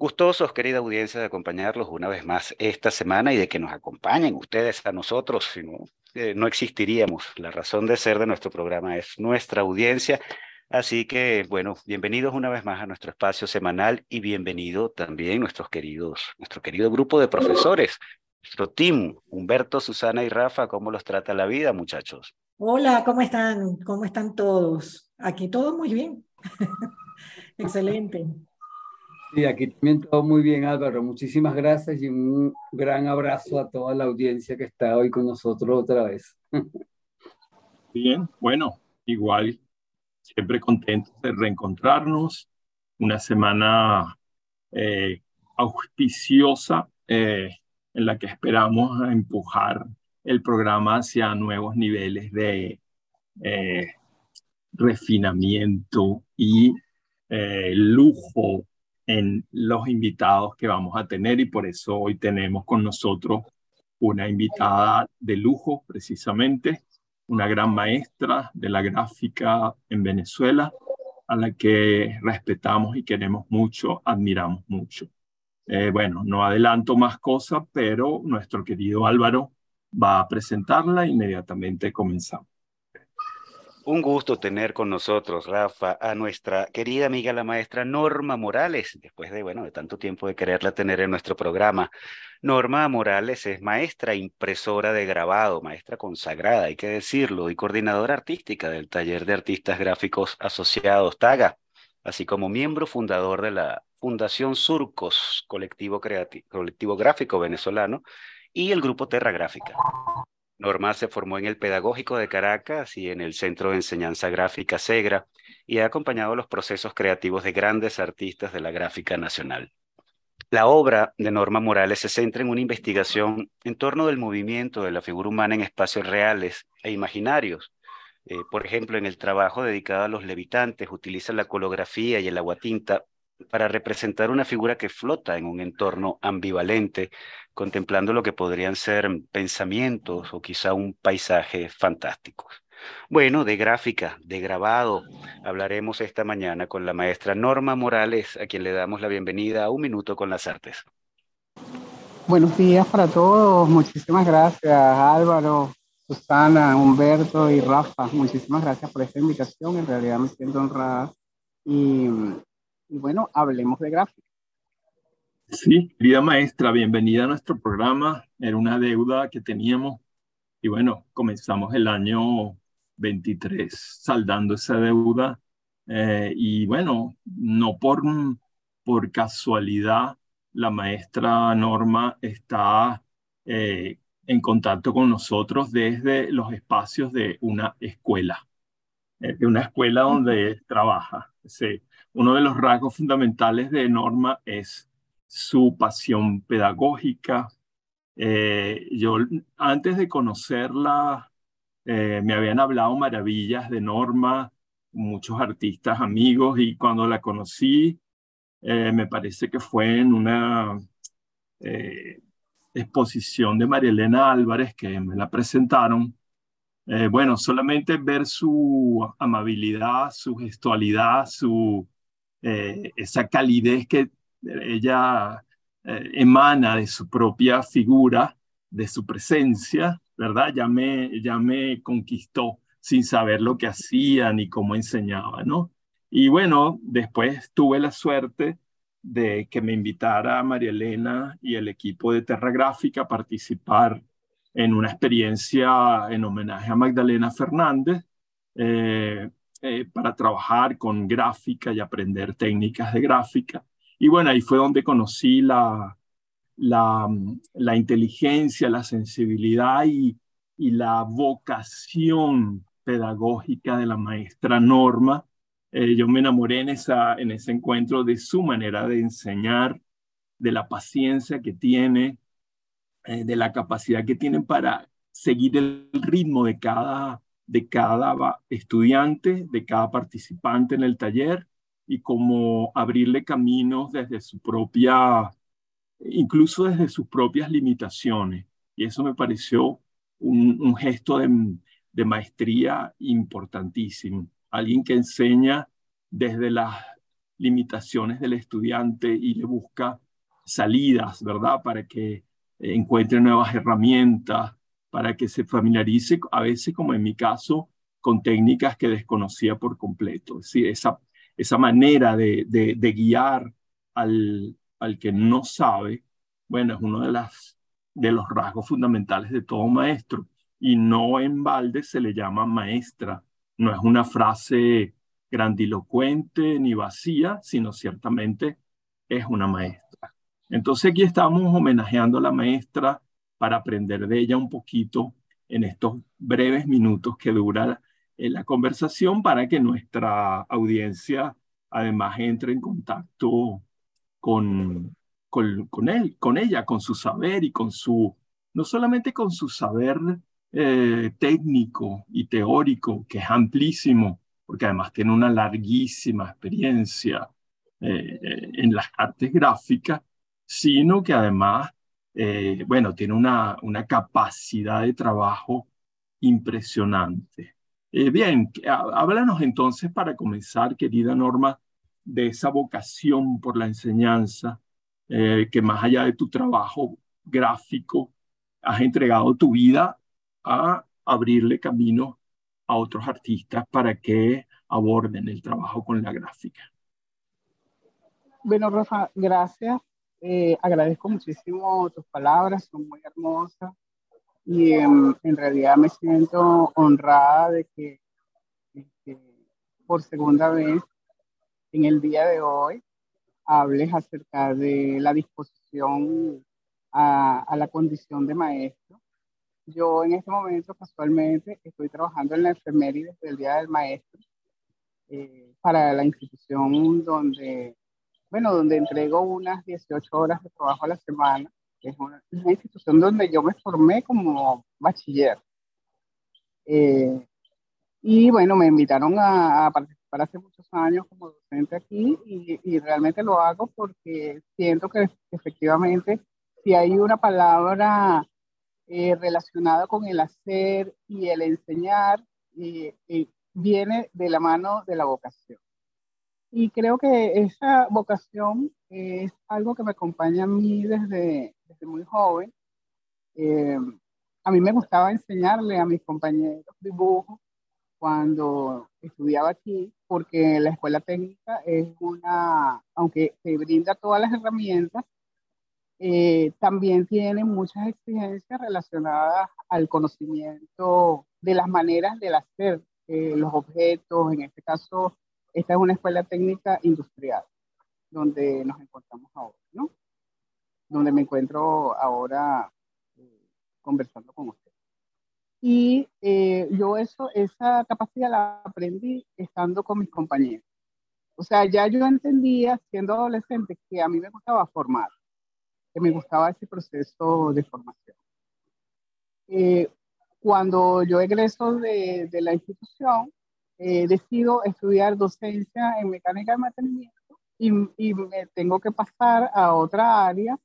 Gustosos, querida audiencia, de acompañarlos una vez más esta semana y de que nos acompañen ustedes a nosotros, si no, eh, no existiríamos. La razón de ser de nuestro programa es nuestra audiencia. Así que, bueno, bienvenidos una vez más a nuestro espacio semanal y bienvenido también nuestros queridos, nuestro querido grupo de profesores, nuestro team, Humberto, Susana y Rafa, ¿cómo los trata la vida, muchachos? Hola, ¿cómo están? ¿Cómo están todos? Aquí todo muy bien. Excelente. Sí, aquí también todo muy bien, Álvaro. Muchísimas gracias y un gran abrazo a toda la audiencia que está hoy con nosotros otra vez. Bien, bueno, igual, siempre contentos de reencontrarnos. Una semana eh, auspiciosa eh, en la que esperamos empujar el programa hacia nuevos niveles de eh, refinamiento y lujo en los invitados que vamos a tener y por eso hoy tenemos con nosotros una invitada de lujo precisamente, una gran maestra de la gráfica en Venezuela, a la que respetamos y queremos mucho, admiramos mucho. Eh, bueno, no adelanto más cosas, pero nuestro querido Álvaro va a presentarla e inmediatamente comenzamos. Un gusto tener con nosotros, Rafa, a nuestra querida amiga la maestra Norma Morales, después de, bueno, de tanto tiempo de quererla tener en nuestro programa. Norma Morales es maestra impresora de grabado, maestra consagrada, hay que decirlo, y coordinadora artística del Taller de Artistas Gráficos Asociados TAGA, así como miembro fundador de la Fundación Surcos, colectivo, colectivo gráfico venezolano, y el grupo Terra Gráfica. Norma se formó en el Pedagógico de Caracas y en el Centro de Enseñanza Gráfica SEGRA y ha acompañado los procesos creativos de grandes artistas de la gráfica nacional. La obra de Norma Morales se centra en una investigación en torno del movimiento de la figura humana en espacios reales e imaginarios. Eh, por ejemplo, en el trabajo dedicado a los levitantes, utiliza la colografía y el aguatinta para representar una figura que flota en un entorno ambivalente, contemplando lo que podrían ser pensamientos o quizá un paisaje fantástico. Bueno, de gráfica, de grabado, hablaremos esta mañana con la maestra Norma Morales, a quien le damos la bienvenida a Un Minuto con las Artes. Buenos días para todos, muchísimas gracias Álvaro, Susana, Humberto y Rafa, muchísimas gracias por esta invitación, en realidad me siento honrada y bueno, hablemos de gráfica. Sí, querida maestra, bienvenida a nuestro programa. Era una deuda que teníamos y bueno, comenzamos el año 23 saldando esa deuda eh, y bueno, no por, por casualidad la maestra Norma está eh, en contacto con nosotros desde los espacios de una escuela, eh, de una escuela donde trabaja. Sí uno de los rasgos fundamentales de Norma es su pasión pedagógica. Eh, yo antes de conocerla, eh, me habían hablado maravillas de Norma, muchos artistas amigos, y cuando la conocí, eh, me parece que fue en una exposición de María Elena Álvarez que me la presentaron. bueno, solamente ver su amabilidad, su gestualidad, su, eh, esa calidez que ella eh, emana de su propia figura, de su presencia, ¿verdad? Ya me, ya me conquistó sin saber lo que hacía ni cómo enseñaba, ¿no? Y bueno, después tuve la suerte de que me invitara María Elena y el equipo de Terra Gráfica a participar en una experiencia en homenaje a Magdalena Fernández eh, eh, para trabajar con gráfica y aprender técnicas de gráfica. Y bueno, ahí fue donde conocí la, la, inteligencia, la sensibilidad y, y, la vocación pedagógica de la maestra Norma. Eh, yo me enamoré en, esa, en ese encuentro de su manera de enseñar, de la paciencia que tiene, eh, de la capacidad que tienen para seguir el ritmo de cada, de cada estudiante, de cada participante en el taller y como abrirle caminos desde su propia, incluso desde sus propias limitaciones. Y eso me pareció un, gesto de, de maestría importantísimo. Alguien que enseña desde las limitaciones del estudiante y le busca salidas, ¿verdad? Para que encuentre nuevas herramientas, para que se familiarice, a veces como en mi caso, con técnicas que desconocía por completo. Es decir, esa, esa manera de, de, guiar al, al, que no sabe, bueno, es uno de, las, de los rasgos fundamentales de todo maestro. Y no en balde se le llama maestra. No es una frase grandilocuente ni vacía, sino ciertamente es una maestra. Entonces aquí estamos homenajeando a la maestra para aprender de ella un poquito en estos breves minutos que dura eh, la conversación para que nuestra audiencia además entre en contacto con, con, él, con ella, con su saber y con su, no solamente con su saber eh, técnico y teórico, que es amplísimo, porque además tiene una larguísima experiencia eh, en las artes gráficas, sino que además, eh, bueno, tiene una, una capacidad de trabajo impresionante. Eh, bien, háblanos entonces para comenzar, querida Norma, de esa vocación por la enseñanza, eh, que más allá de tu trabajo gráfico, has entregado tu vida a abrirle camino a otros artistas para que aborden el trabajo con la gráfica. Bueno, Rafa, gracias eh, agradezco muchísimo tus palabras, son muy hermosas y en realidad me siento honrada de que, por segunda vez en el día de hoy hables acerca de la disposición a, a, la condición de maestro. Yo en este momento casualmente estoy trabajando en la enfermería desde el Día del Maestro eh, para la institución donde bueno, donde entrego unas 18 horas de trabajo a la semana. Es una, institución donde yo me formé como bachiller. Eh, y bueno, me invitaron a, participar hace muchos años como docente aquí y, y, realmente lo hago porque siento que efectivamente si hay una palabra eh, relacionada con el hacer y el enseñar, eh, viene de la mano de la vocación. Y creo que esa vocación es algo que me acompaña a mí desde, desde muy joven. Eh, a mí me gustaba enseñarle a mis compañeros dibujo cuando estudiaba aquí, porque la escuela técnica es una, aunque te brinda todas las herramientas, eh, también tiene muchas exigencias relacionadas al conocimiento de las maneras de hacer eh, los objetos, en este caso esta es una escuela técnica industrial, donde nos encontramos ahora, ¿no? Donde me encuentro ahora eh, conversando con usted. Y eh, yo eso, esa capacidad la aprendí estando con mis compañeros. O sea, ya yo entendía, siendo adolescente, que a mí me gustaba formar, que me gustaba ese proceso de formación. Eh, cuando yo egreso de, de la institución, eh, decido estudiar docencia en mecánica de mantenimiento y, y, me tengo que pasar a otra área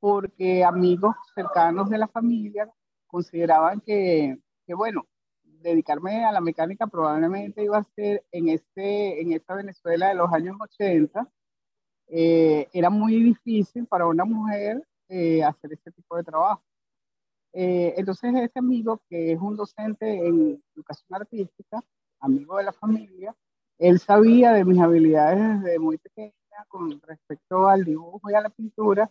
porque amigos cercanos de la familia consideraban que, que bueno, dedicarme a la mecánica probablemente iba a ser en, este, en esta Venezuela de los años 80. Eh, era muy difícil para una mujer eh, hacer este tipo de trabajo. entonces, este amigo, que es un docente en educación artística, amigo de la familia, él sabía de mis habilidades desde muy pequeña con respecto al dibujo y a la pintura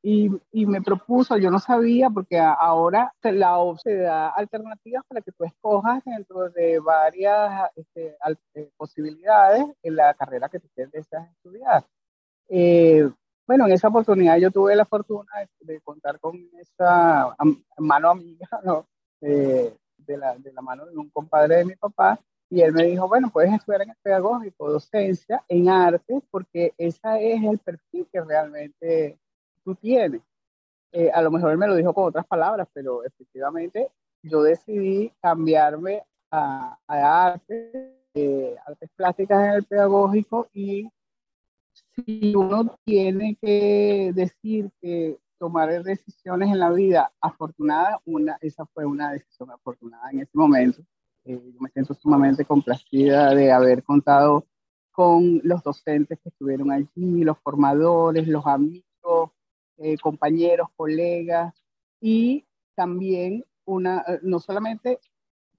y, y, me propuso, yo no sabía, porque ahora la OPS te da alternativas para que tú escojas dentro de varias este, eh, posibilidades en la carrera que tú deseas estudiar. Eh, bueno, en esa oportunidad yo tuve la fortuna de, contar con esa mano amiga, ¿no? De, la, de la mano de un compadre de mi papá, y él me dijo, bueno, puedes estudiar en el pedagógico, docencia, en arte, porque ese es el perfil que realmente tú tienes. Eh, a lo mejor él me lo dijo con otras palabras, pero efectivamente yo decidí cambiarme a, a arte, eh, artes plásticas en el pedagógico y si uno tiene que decir que tomar decisiones en la vida afortunada, una, esa fue una decisión afortunada en ese momento. Eh, yo me siento sumamente complacida de haber contado con los docentes que estuvieron allí, los formadores, los amigos, eh, compañeros, colegas y también una, eh, no solamente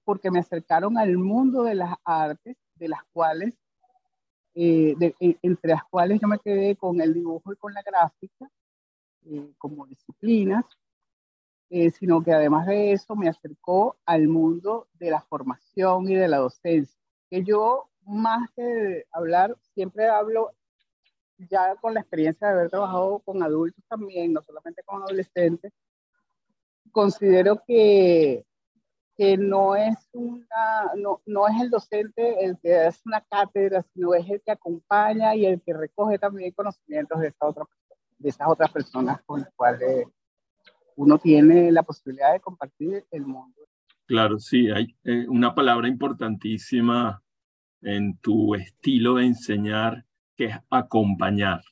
porque me acercaron al mundo de las artes, de las cuales, eh, entre las cuales yo me quedé con el dibujo y con la gráfica como disciplinas, sino que además de eso me acercó al mundo de la formación y de la docencia, que yo más que hablar, siempre hablo ya con la experiencia de haber trabajado con adultos también, no solamente con adolescentes, considero que, que no, es una, no, no es el docente el que hace una cátedra, sino es el que acompaña y el que recoge también conocimientos de, esa otra, de esas otras personas con las cuales uno tiene la posibilidad de compartir el mundo. Claro, sí, hay eh, una palabra importantísima en tu estilo de enseñar que es acompañar.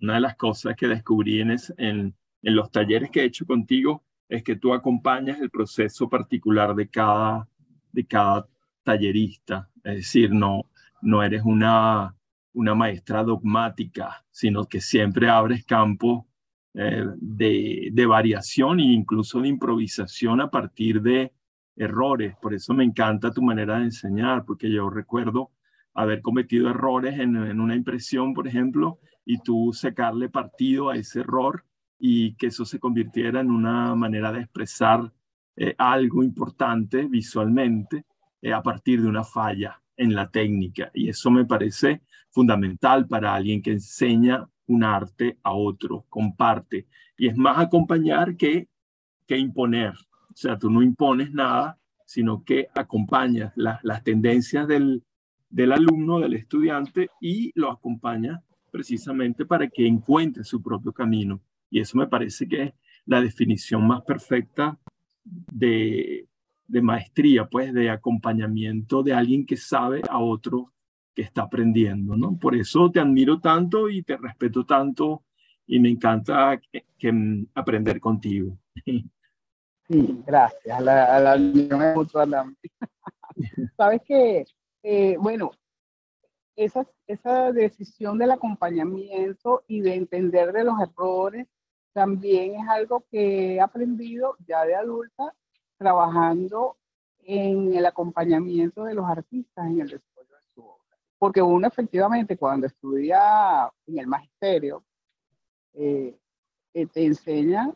Una de las cosas que descubrí en, en, los talleres que he hecho contigo es que tú acompañas el proceso particular de cada, de cada tallerista. Es decir, no, no eres una, una maestra dogmática, sino que siempre abres campo eh, de, de, variación e incluso de improvisación a partir de errores. Por eso me encanta tu manera de enseñar, porque yo recuerdo haber cometido errores en, una impresión, por ejemplo, y tú sacarle partido a ese error y que eso se convirtiera en una manera de expresar eh, algo importante visualmente eh, a partir de una falla en la técnica. Y eso me parece fundamental para alguien que enseña un arte a otro, comparte. Y es más acompañar que, que imponer. O sea, tú no impones nada, sino que acompañas las tendencias del, del alumno, del estudiante y lo acompaña precisamente para que encuentre su propio camino. Y eso me parece que es la definición más perfecta de, de maestría, pues de acompañamiento de alguien que sabe a otro que está aprendiendo, ¿no? Por eso te admiro tanto y te respeto tanto y me encanta que, aprender contigo. Sí, gracias. A la, a la, Sabes que eh, bueno, esa, esa decisión del acompañamiento y de entender de los errores también es algo que he aprendido ya de adulta trabajando en el acompañamiento de los artistas en el desarrollo de su obra. Porque uno efectivamente cuando estudia en el magisterio eh, eh, te enseña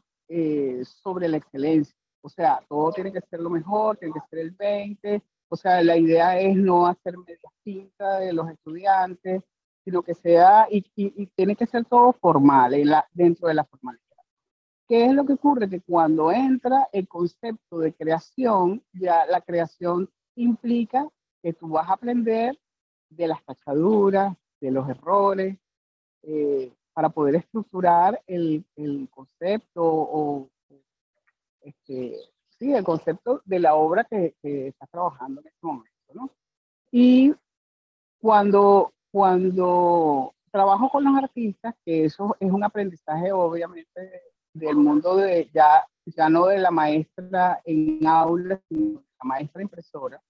sobre la excelencia. O sea, todo tiene que ser lo mejor, tiene que ser el 20, o sea, la idea es no hacer medias tintas de los estudiantes, sino que sea, y, y, tiene que ser todo formal, en la, dentro de la formalidad. ¿Qué es lo que ocurre? Que cuando entra el concepto de creación, ya la creación implica que tú vas a aprender de las tachaduras, de los errores, eh, para poder estructurar el, el concepto o este, sí, el concepto de la obra que, que estás trabajando en este momento, ¿no? Y cuando, cuando trabajo con los artistas, que eso es un aprendizaje obviamente del mundo de ya, ya no de la maestra en aula, sino de la maestra impresora,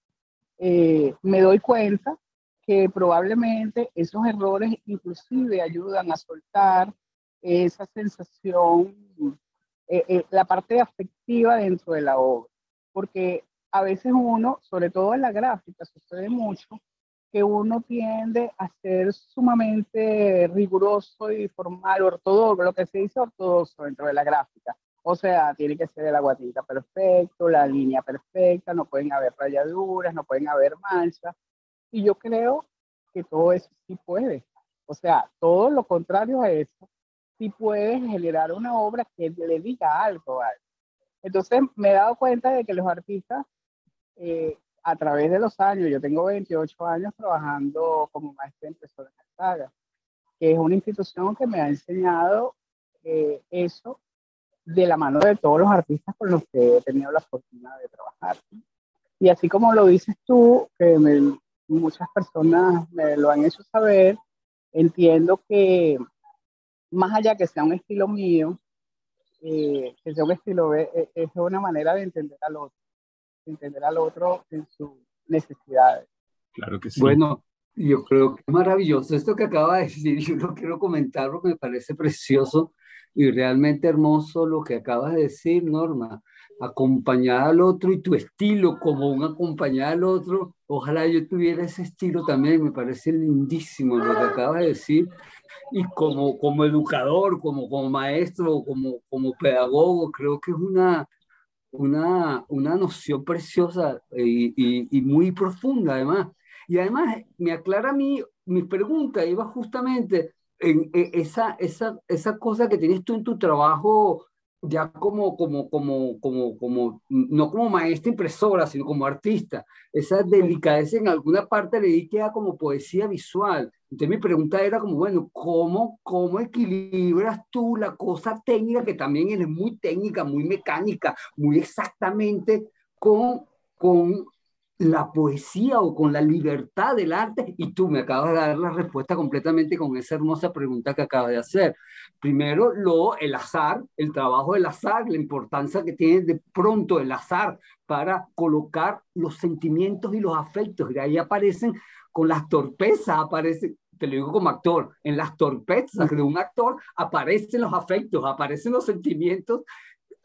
eh, me doy cuenta que probablemente esos errores inclusive ayudan a soltar esa sensación eh, eh, la parte afectiva dentro de la obra, porque a veces uno, sobre todo en la gráfica, sucede mucho que uno tiende a ser sumamente riguroso y formal, ortodoxo, lo que se dice ortodoxo dentro de la gráfica. O sea, tiene que ser el aguatita perfecto, la línea perfecta, no pueden haber rayaduras, no pueden haber manchas. Y yo creo que todo eso sí puede. O sea, todo lo contrario a eso, sí puede generar una obra que le diga algo. algo. Entonces me he dado cuenta de que los artistas eh, a través de los años, yo tengo 28 años trabajando como maestra en de Saga, que es una institución que me ha enseñado eh, eso de la mano de todos los artistas con los que he tenido la fortuna de trabajar. Y así como lo dices tú, que muchas personas me lo han hecho saber, entiendo que más allá que sea un estilo mío, eh, que sea un estilo, eh, es una manera de entender al otro entender al otro en sus necesidades. Claro que sí. Bueno, yo creo que es maravilloso esto que acaba de decir. Yo lo quiero comentar porque me parece precioso y realmente hermoso lo que acabas de decir, Norma. Acompañar al otro y tu estilo como un acompañar al otro. Ojalá yo tuviera ese estilo también. Me parece lindísimo lo que acabas de decir. Y como, como educador, como, como maestro, como, como pedagogo, creo que es una, una, una noción preciosa y, y, muy profunda además. Y además me aclara a mí, mi pregunta iba justamente en, esa, esa, esa cosa que tienes tú en tu trabajo ya como, como, como, como, como, no como maestra impresora, sino como artista. Esa delicadeza en alguna parte le di que era como poesía visual. Entonces mi pregunta era como, bueno, ¿cómo, ¿cómo equilibras tú la cosa técnica, que también es muy técnica, muy mecánica, muy exactamente, con, con la poesía o con la libertad del arte? Y tú me acabas de dar la respuesta completamente con esa hermosa pregunta que acabas de hacer. Primero, lo, el azar, el trabajo del azar, la importancia que tiene de pronto el azar para colocar los sentimientos y los afectos. Y ahí aparecen con las torpezas, aparecen, te lo digo como actor, en las torpezas de un actor aparecen los afectos, aparecen los sentimientos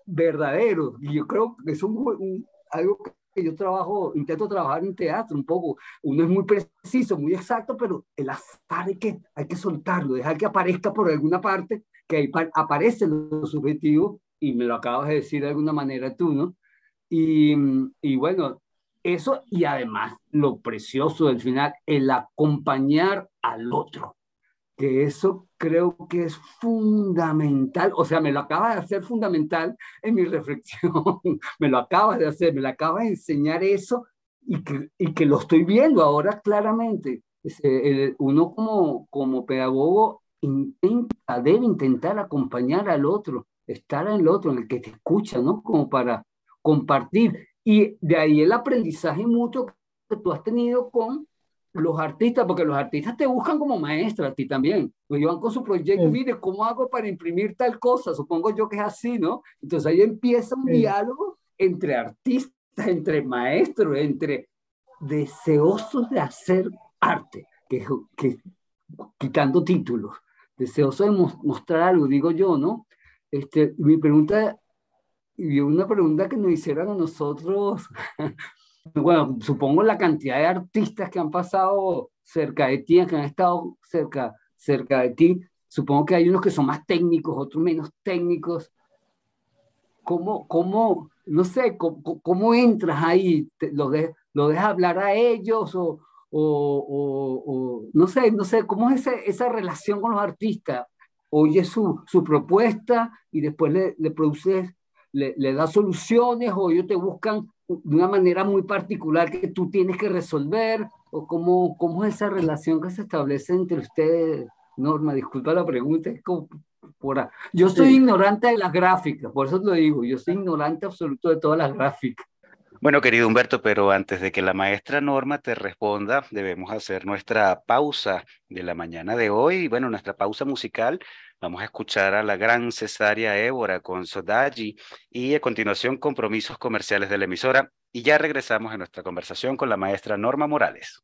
verdaderos. Y yo creo que es un, algo que yo trabajo, intento trabajar en teatro un poco. Uno es muy preciso, muy exacto, pero el azar hay que, hay que soltarlo, dejar que aparezca por alguna parte, que ahí aparece lo subjetivo, y me lo acabas de decir de alguna manera tú, ¿no? Y, y bueno, eso y además lo precioso del final, el acompañar al otro, que eso creo que es fundamental, o sea, me lo acaba de hacer fundamental en mi reflexión, me lo acabas de hacer, me lo acabas de enseñar eso y que, y que lo estoy viendo ahora claramente. Uno como, como pedagogo intenta, debe intentar acompañar al otro, estar en el otro, en el que te escucha, ¿no? Como para compartir. Y de ahí el aprendizaje mucho que tú has tenido con los artistas, porque los artistas te buscan como maestra a ti también. Pues van con su proyecto, mire, ¿cómo hago para imprimir tal cosa? Supongo yo que es así, ¿no? Entonces ahí empieza un diálogo entre artistas, entre maestros, entre deseosos de hacer arte, que, que quitando títulos, deseosos de mostrar algo, digo yo, ¿no? Este, mi pregunta, y una pregunta que nos hicieron a nosotros bueno, supongo la cantidad de artistas que han pasado cerca de ti, que han estado cerca, cerca de ti, supongo que hay unos que son más técnicos, otros menos técnicos. ¿Cómo, cómo no sé, cómo, cómo entras ahí? ¿Lo, de, ¿Lo dejas hablar a ellos o, o, o, no sé, no sé, cómo es esa, esa relación con los artistas? Oye su, su propuesta y después le, le produces, le, le das soluciones o ellos te buscan de una manera muy particular que tú tienes que resolver? ¿O cómo, cómo es esa relación que se establece entre ustedes? Norma, disculpa la pregunta, es como por Yo soy ignorante de las gráficas, por eso lo digo, yo soy ignorante absoluto de todas las gráficas. Bueno, querido Humberto, pero antes de que la maestra Norma te responda, debemos hacer nuestra pausa de la mañana de hoy, bueno, nuestra pausa musical Vamos a escuchar a la gran cesárea Évora con Sodaji y a continuación compromisos comerciales de la emisora y ya regresamos a nuestra conversación con la maestra Norma Morales.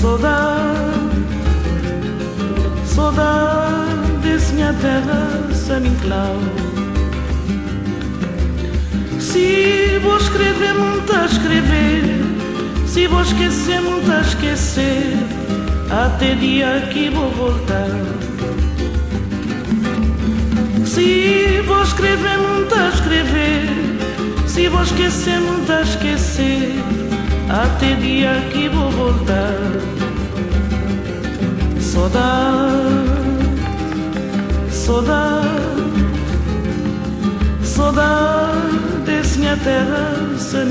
Saudade, saudade desse minha terra, San Inclau. Se vou escrever, muito a escrever. Se vou esquecer, muito a esquecer. Até dia que vou voltar. Se vou escrever, muito a escrever. Se vou esquecer, muito a esquecer. Até dia que vou voltar. Saudade, saudade, saudade desse minha terra, San.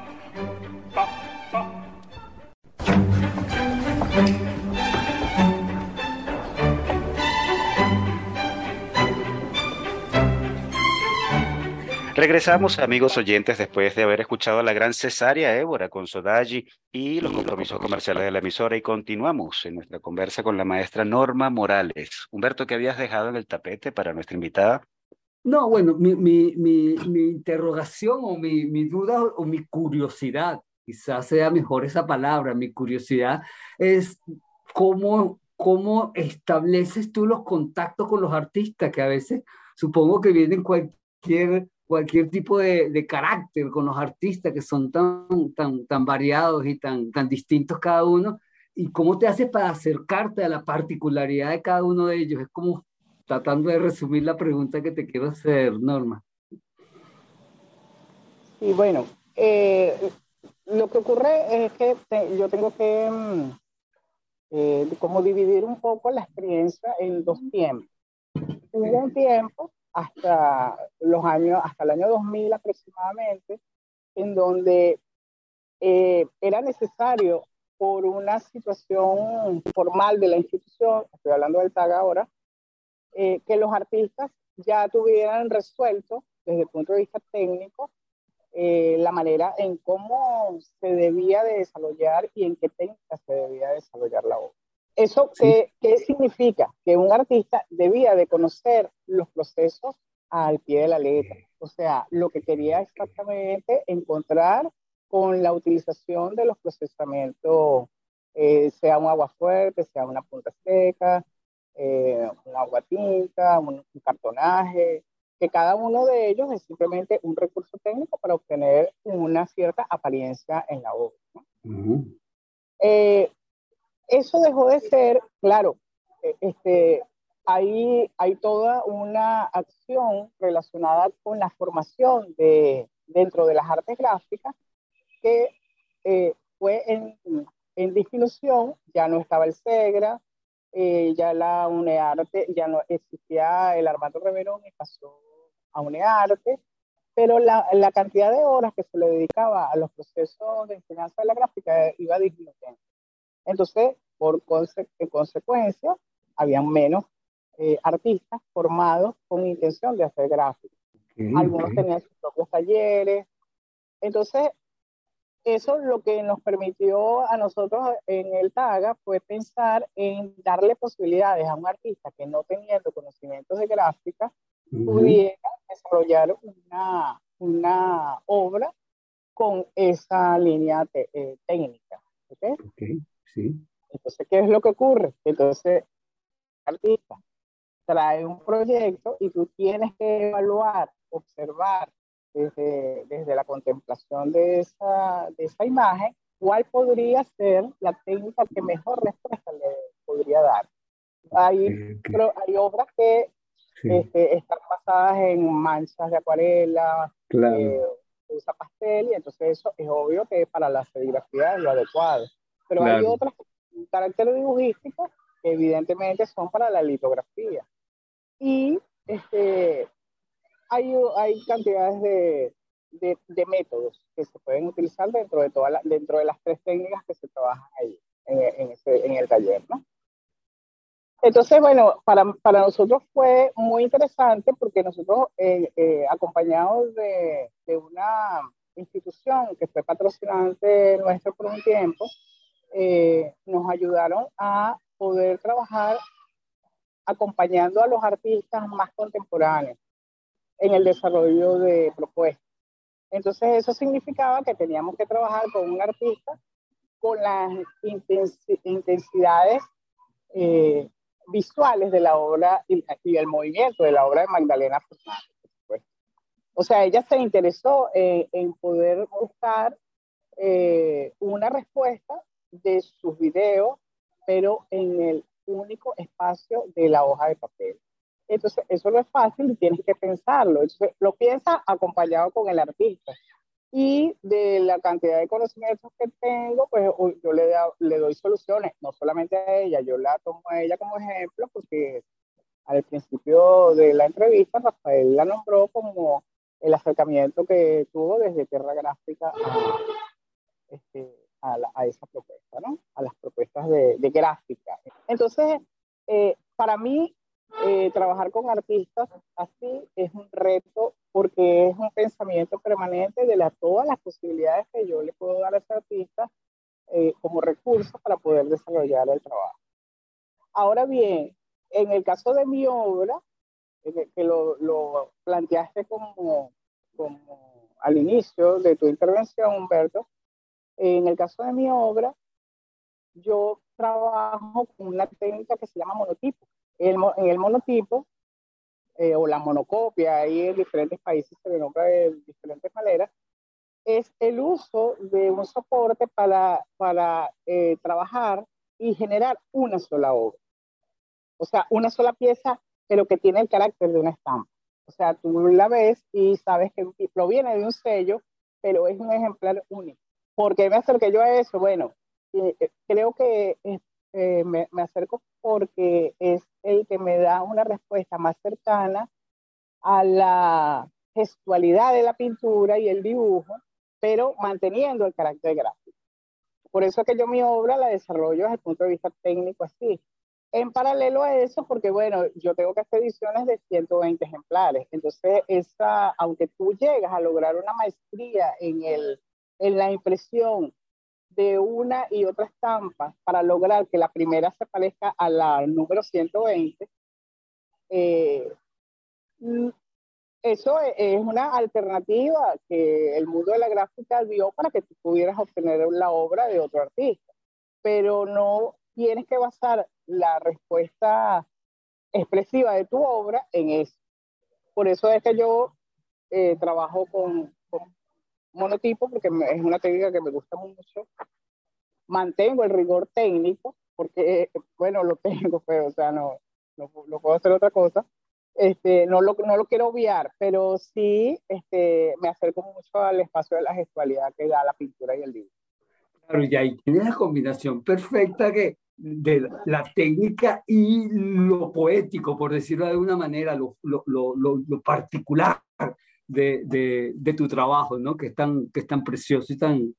Regresamos, amigos oyentes, después de haber escuchado a la gran cesárea Évora con Sodaji y los compromisos comerciales de la emisora y continuamos en nuestra conversa con la maestra Norma Morales. Humberto, ¿qué habías dejado en el tapete para nuestra invitada? No, bueno, mi, mi, mi, mi interrogación o mi, mi duda o mi curiosidad, quizás sea mejor esa palabra, mi curiosidad es cómo, cómo estableces tú los contactos con los artistas, que a veces supongo que vienen cualquier, cualquier tipo de, de carácter con los artistas que son tan, tan, tan variados y tan, tan distintos cada uno, y cómo te haces para acercarte a la particularidad de cada uno de ellos. Es como tratando de resumir la pregunta que te quiero hacer, Norma. Y bueno, eh, lo que ocurre es que te- yo tengo que mm, eh, como dividir un poco la experiencia en dos tiempos. Hubo un tiempo hasta los años, hasta el año 2000 aproximadamente, en donde eh, era necesario por una situación formal de la institución, estoy hablando del TAG ahora, eh, que los artistas ya tuvieran resuelto desde el punto de vista técnico eh, la manera en cómo se debía de desarrollar y en qué técnica se debía desarrollar la obra. ¿Eso qué, qué significa? Que un artista debía de conocer los procesos al pie de la letra. O sea, lo que quería exactamente encontrar con la utilización de los procesamientos, eh, sea un agua fuerte, sea una punta seca, eh, un agua tinta, un, cartonaje, que cada uno de ellos es simplemente un recurso técnico para obtener una cierta apariencia en la obra. Eh, eso dejó de ser, claro, este, hay, hay toda una acción relacionada con la formación de, dentro de las artes gráficas que eh, fue en, disminución, ya no estaba el SEGRA, eh, ya la UNEARTE, ya no existía el Armando Reverón y pasó a UNEARTE, pero la, cantidad de horas que se le dedicaba a los procesos de enseñanza de la gráfica iba disminuyendo. Entonces, por en consecuencia, había menos eh, artistas formados con intención de hacer gráficos. Algunos tenían sus propios talleres. Entonces, eso lo que nos permitió a nosotros en el TAGA fue pensar en darle posibilidades a un artista que no teniendo conocimientos de gráfica pudiera desarrollar una, una obra con esa línea eh, técnica. ¿okay? Sí. Entonces, ¿qué es lo que ocurre? Entonces, el artista trae un proyecto y tú tienes que evaluar, observar desde, desde la contemplación de esa, de esa imagen cuál podría ser la técnica que mejor respuesta le podría dar. Hay, pero hay obras que este, están basadas en manchas de acuarela, claro. eh, usa pastel, y entonces eso es obvio que para la serigrafía es lo adecuado. Pero hay otras con carácter dibujístico que evidentemente son para la litografía. Y este, hay, hay cantidades de, de, de, métodos que se pueden utilizar dentro de, toda la, dentro de las tres técnicas que se trabajan ahí en, en, ese, en el taller. ¿no? Entonces, bueno, para, para, nosotros fue muy interesante porque nosotros, eh, eh, acompañados de, de, una institución que fue patrocinante nuestro por un tiempo, eh, nos ayudaron a poder trabajar acompañando a los artistas más contemporáneos en el desarrollo de propuestas. Entonces eso significaba que teníamos que trabajar con un artista con las intensidades eh, visuales de la obra y, el movimiento de la obra de Magdalena Fernández. O sea, ella se interesó en poder buscar eh, una respuesta de sus videos, pero en el único espacio de la hoja de papel. Entonces, eso no es fácil y tienes que pensarlo. Entonces, lo piensa acompañado con el artista. Y de la cantidad de conocimientos que tengo, pues yo le, le doy soluciones, no solamente a ella, yo la tomo a ella como ejemplo, porque al principio de la entrevista, Rafael la nombró como el acercamiento que tuvo desde Tierra Gráfica a, este, a, a esa propuesta, ¿no? A las propuestas de, de gráfica. Entonces, eh, para mí, eh, trabajar con artistas así es un reto porque es un pensamiento permanente de la, todas las posibilidades que yo le puedo dar a ese artista eh, como recurso para poder desarrollar el trabajo. Ahora bien, en el caso de mi obra, que lo, lo planteaste como, como al inicio de tu intervención, Humberto, en el caso de mi obra, yo trabajo con una técnica que se llama monotipo. El, en el monotipo, eh, o la monocopia, ahí en diferentes países se nombra de diferentes maneras, es el uso de un soporte para, para eh, trabajar y generar una sola obra. O sea, una sola pieza, pero que tiene el carácter de una estampa. O sea, tú la ves y sabes que proviene de un sello, pero es un ejemplar único. ¿Por qué me acerqué yo a eso? Bueno, eh, eh, creo que eh, me, me, acerco porque es el que me da una respuesta más cercana a la gestualidad de la pintura y el dibujo, pero manteniendo el carácter gráfico. Por eso es que yo mi obra la desarrollo desde el punto de vista técnico así. En paralelo a eso, porque bueno, yo tengo que hacer ediciones de 120 ejemplares, entonces esa, aunque tú llegas a lograr una maestría en el en la impresión de una y otra estampa para lograr que la primera se parezca a la número 120, eh, mm, eso e, es una alternativa que el mundo de la gráfica dio para que tú pudieras obtener la obra de otro artista, pero no tienes que basar la respuesta expresiva de tu obra en eso. Por eso es que yo eh, trabajo con, monotipo, porque es una técnica que me gusta mucho. Mantengo el rigor técnico, porque, bueno, lo tengo, pero, o sea, no, no, puedo hacer otra cosa. Este, no, lo, no lo quiero obviar, pero sí este, me acerco mucho al espacio de la gestualidad que da la pintura y el dibujo. Claro, y ahí tienes la combinación perfecta que de la técnica y lo poético, por decirlo de alguna manera, lo, lo, lo, lo particular de, de, de, tu trabajo, ¿no? Que es tan, que es tan precioso y tan,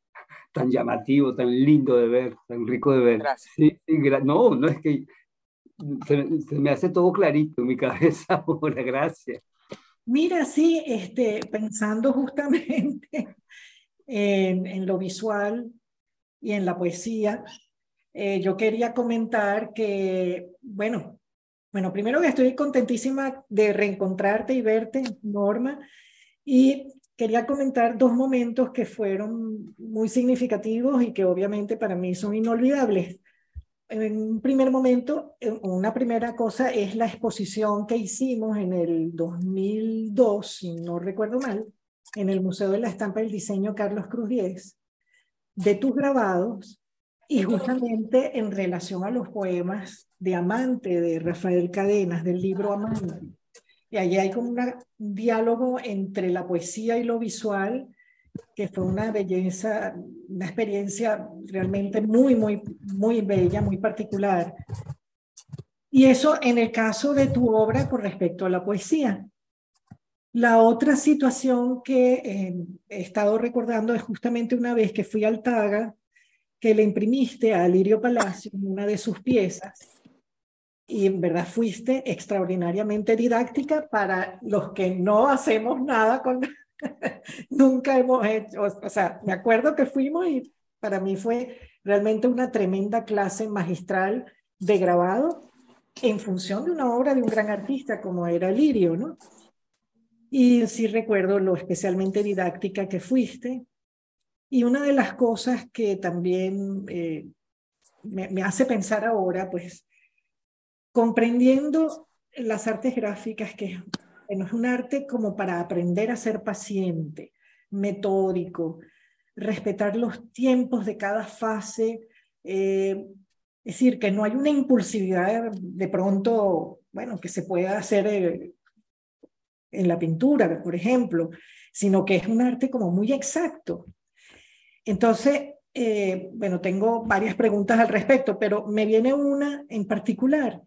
tan llamativo, tan lindo de ver, tan rico de ver. Gracias. Sí, sí, no, no es que se, se, me hace todo clarito en mi cabeza ahora, gracias. Mira, sí, este, pensando justamente en, en lo visual y en la poesía, eh, yo quería comentar que, bueno, bueno, primero que estoy contentísima de reencontrarte y verte, Norma, y quería comentar dos momentos que fueron muy significativos y que obviamente para mí son inolvidables. En un primer momento, una primera cosa es la exposición que hicimos en el 2002, si no recuerdo mal, en el Museo de la Estampa del Diseño Carlos Cruz Diez, de tus grabados y justamente en relación a los poemas de Amante de Rafael Cadenas, del libro Amante. Y allí hay como un diálogo entre la poesía y lo visual, que fue una belleza, una experiencia realmente muy, muy, muy bella, muy particular. Y eso en el caso de tu obra con respecto a la poesía. La otra situación que eh, he estado recordando es justamente una vez que fui al Taga que le imprimiste a Lirio Palacio una de sus piezas y en verdad fuiste extraordinariamente didáctica para los que no hacemos nada con... Nunca hemos hecho, o sea, me acuerdo que fuimos y para mí fue realmente una tremenda clase magistral de grabado en función de una obra de un gran artista como era Lirio, ¿no? Y sí recuerdo lo especialmente didáctica que fuiste y una de las cosas que también eh, me, me, hace pensar ahora, pues, comprendiendo las artes gráficas, que, no es un arte como para aprender a ser paciente, metódico, respetar los tiempos de cada fase, eh, es decir, que no hay una impulsividad de pronto, bueno, que se pueda hacer eh, en la pintura, por ejemplo, sino que es un arte como muy exacto. Entonces, eh, bueno, tengo varias preguntas al respecto, pero me viene una en particular,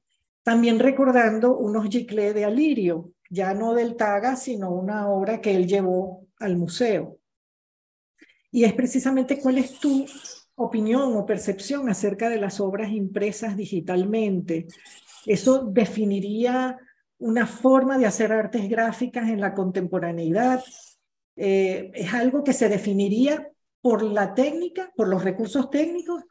también recordando unos giclés de Alirio, ya no del Taga, sino una obra que él llevó al museo. Y es precisamente cuál es tu opinión o percepción acerca de las obras impresas digitalmente. ¿Eso definiría una forma de hacer artes gráficas en la contemporaneidad? Eh, ¿Es algo que se definiría por la técnica, por los recursos técnicos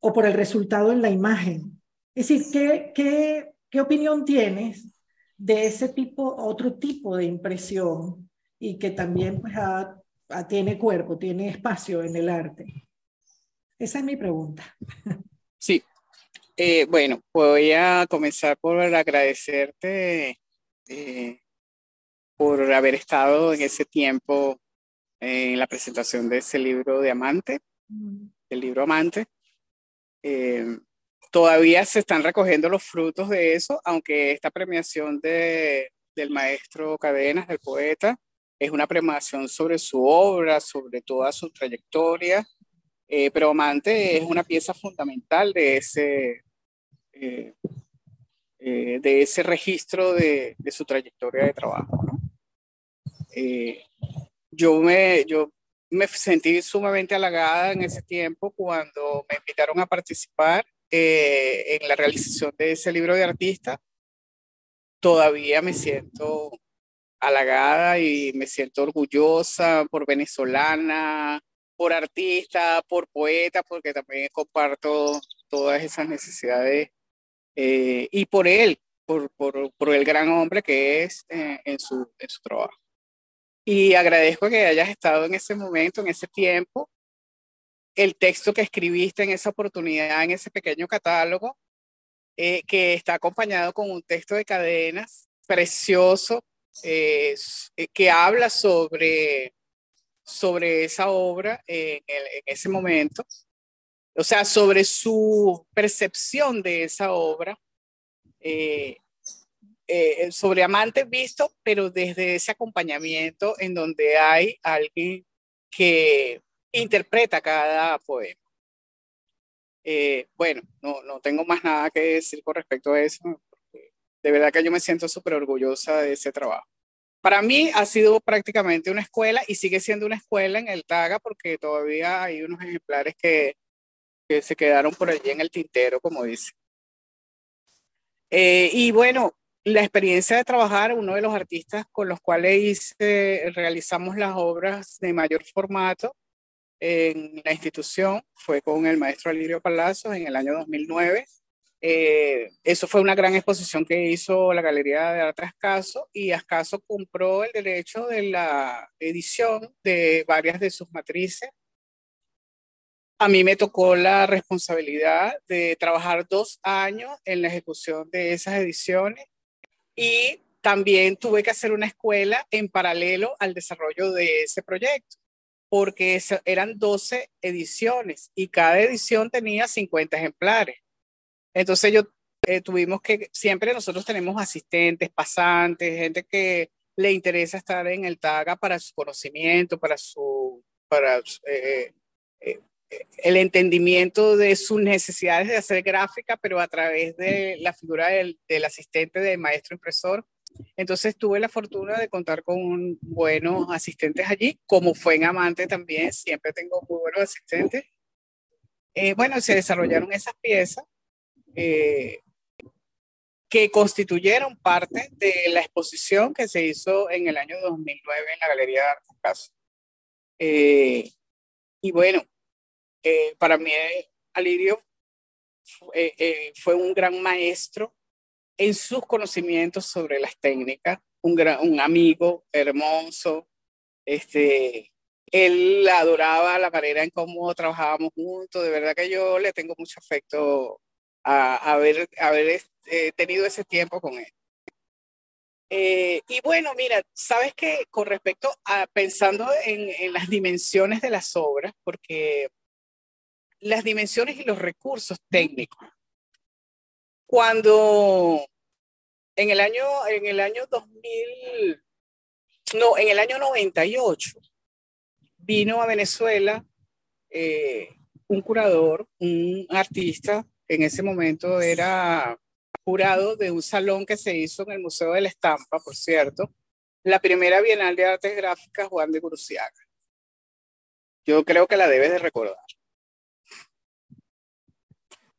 o por el resultado en la imagen. Es decir, ¿qué, qué, qué opinión tienes de ese tipo, otro tipo de impresión y que también pues, tiene cuerpo, tiene espacio en el arte? Esa es mi pregunta. Sí, eh, bueno, voy a comenzar por agradecerte eh, por haber estado en ese tiempo en la presentación de ese libro de Amante, el libro Amante. Eh, todavía se están recogiendo los frutos de eso, aunque esta premiación de, del maestro Cadenas, del poeta, es una premiación sobre su obra, sobre toda su trayectoria, eh, pero Amante es una pieza fundamental de ese, eh, de ese registro de, de, su trayectoria de trabajo. yo me, yo me sentí sumamente halagada en ese tiempo cuando me invitaron a participar eh, en la realización de ese libro de artista. Todavía me siento halagada y me siento orgullosa por venezolana, por artista, por poeta, porque también comparto todas esas necesidades, eh, y por él, por, por, por, el gran hombre que es eh, en, su, en su trabajo. Y agradezco que hayas estado en ese momento, en ese tiempo, el texto que escribiste en esa oportunidad, en ese pequeño catálogo, eh, que está acompañado con un texto de cadenas precioso, eh, que habla sobre, sobre esa obra en, en, ese momento, o sea, sobre su percepción de esa obra, eh, sobre amantes visto, pero desde ese acompañamiento en donde hay alguien que interpreta cada poema. Eh, bueno, no, no tengo más nada que decir con respecto a eso. de verdad que yo me siento súper orgullosa de ese trabajo. Para mí ha sido prácticamente una escuela y sigue siendo una escuela en el TAGA porque todavía hay unos ejemplares que, que se quedaron por allí en el tintero, como dice. Eh, y bueno, la experiencia de trabajar, uno de los artistas con los cuales realizamos las obras de mayor formato en la institución fue con el maestro Alirio Palacios en el año 2009. Eh, eso fue una gran exposición que hizo la Galería de Arte Ascaso y Ascaso compró el derecho de la edición de varias de sus matrices. A mí me tocó la responsabilidad de trabajar dos años en la ejecución de esas ediciones y también tuve que hacer una escuela en paralelo al desarrollo de ese proyecto porque eran 12 ediciones y cada edición tenía 50 ejemplares. Entonces yo eh, tuvimos que, siempre nosotros tenemos asistentes, pasantes, gente que le interesa estar en el TAGA para su conocimiento, para su, para eh, eh, el entendimiento de sus necesidades de hacer gráfica, pero a través de la figura del, del asistente del maestro impresor entonces tuve la fortuna de contar con buenos asistentes allí, como fue en Amante también, siempre tengo muy buenos asistentes. Eh, bueno, se desarrollaron esas piezas eh, que constituyeron parte de la exposición que se hizo en el año 2009 en la Galería de Arte Caso. Eh, y bueno, para mí Alirio fue un gran maestro en sus conocimientos sobre las técnicas, un, gran, un amigo hermoso, este, él adoraba la manera en cómo trabajábamos juntos, de verdad que yo le tengo mucho afecto a, haber, haber eh, tenido ese tiempo con él. Eh, y bueno, mira, sabes que con respecto a pensando en, en, las dimensiones de las obras, porque las dimensiones y los recursos técnicos cuando en el año, en el año 2000, no, en el año 98, vino a Venezuela eh, un curador, un artista, en ese momento era jurado de un salón que se hizo en el Museo de la Estampa, por cierto, la primera Bienal de Artes Gráficas Juan de Guruciaga. Yo creo que la debes de recordar.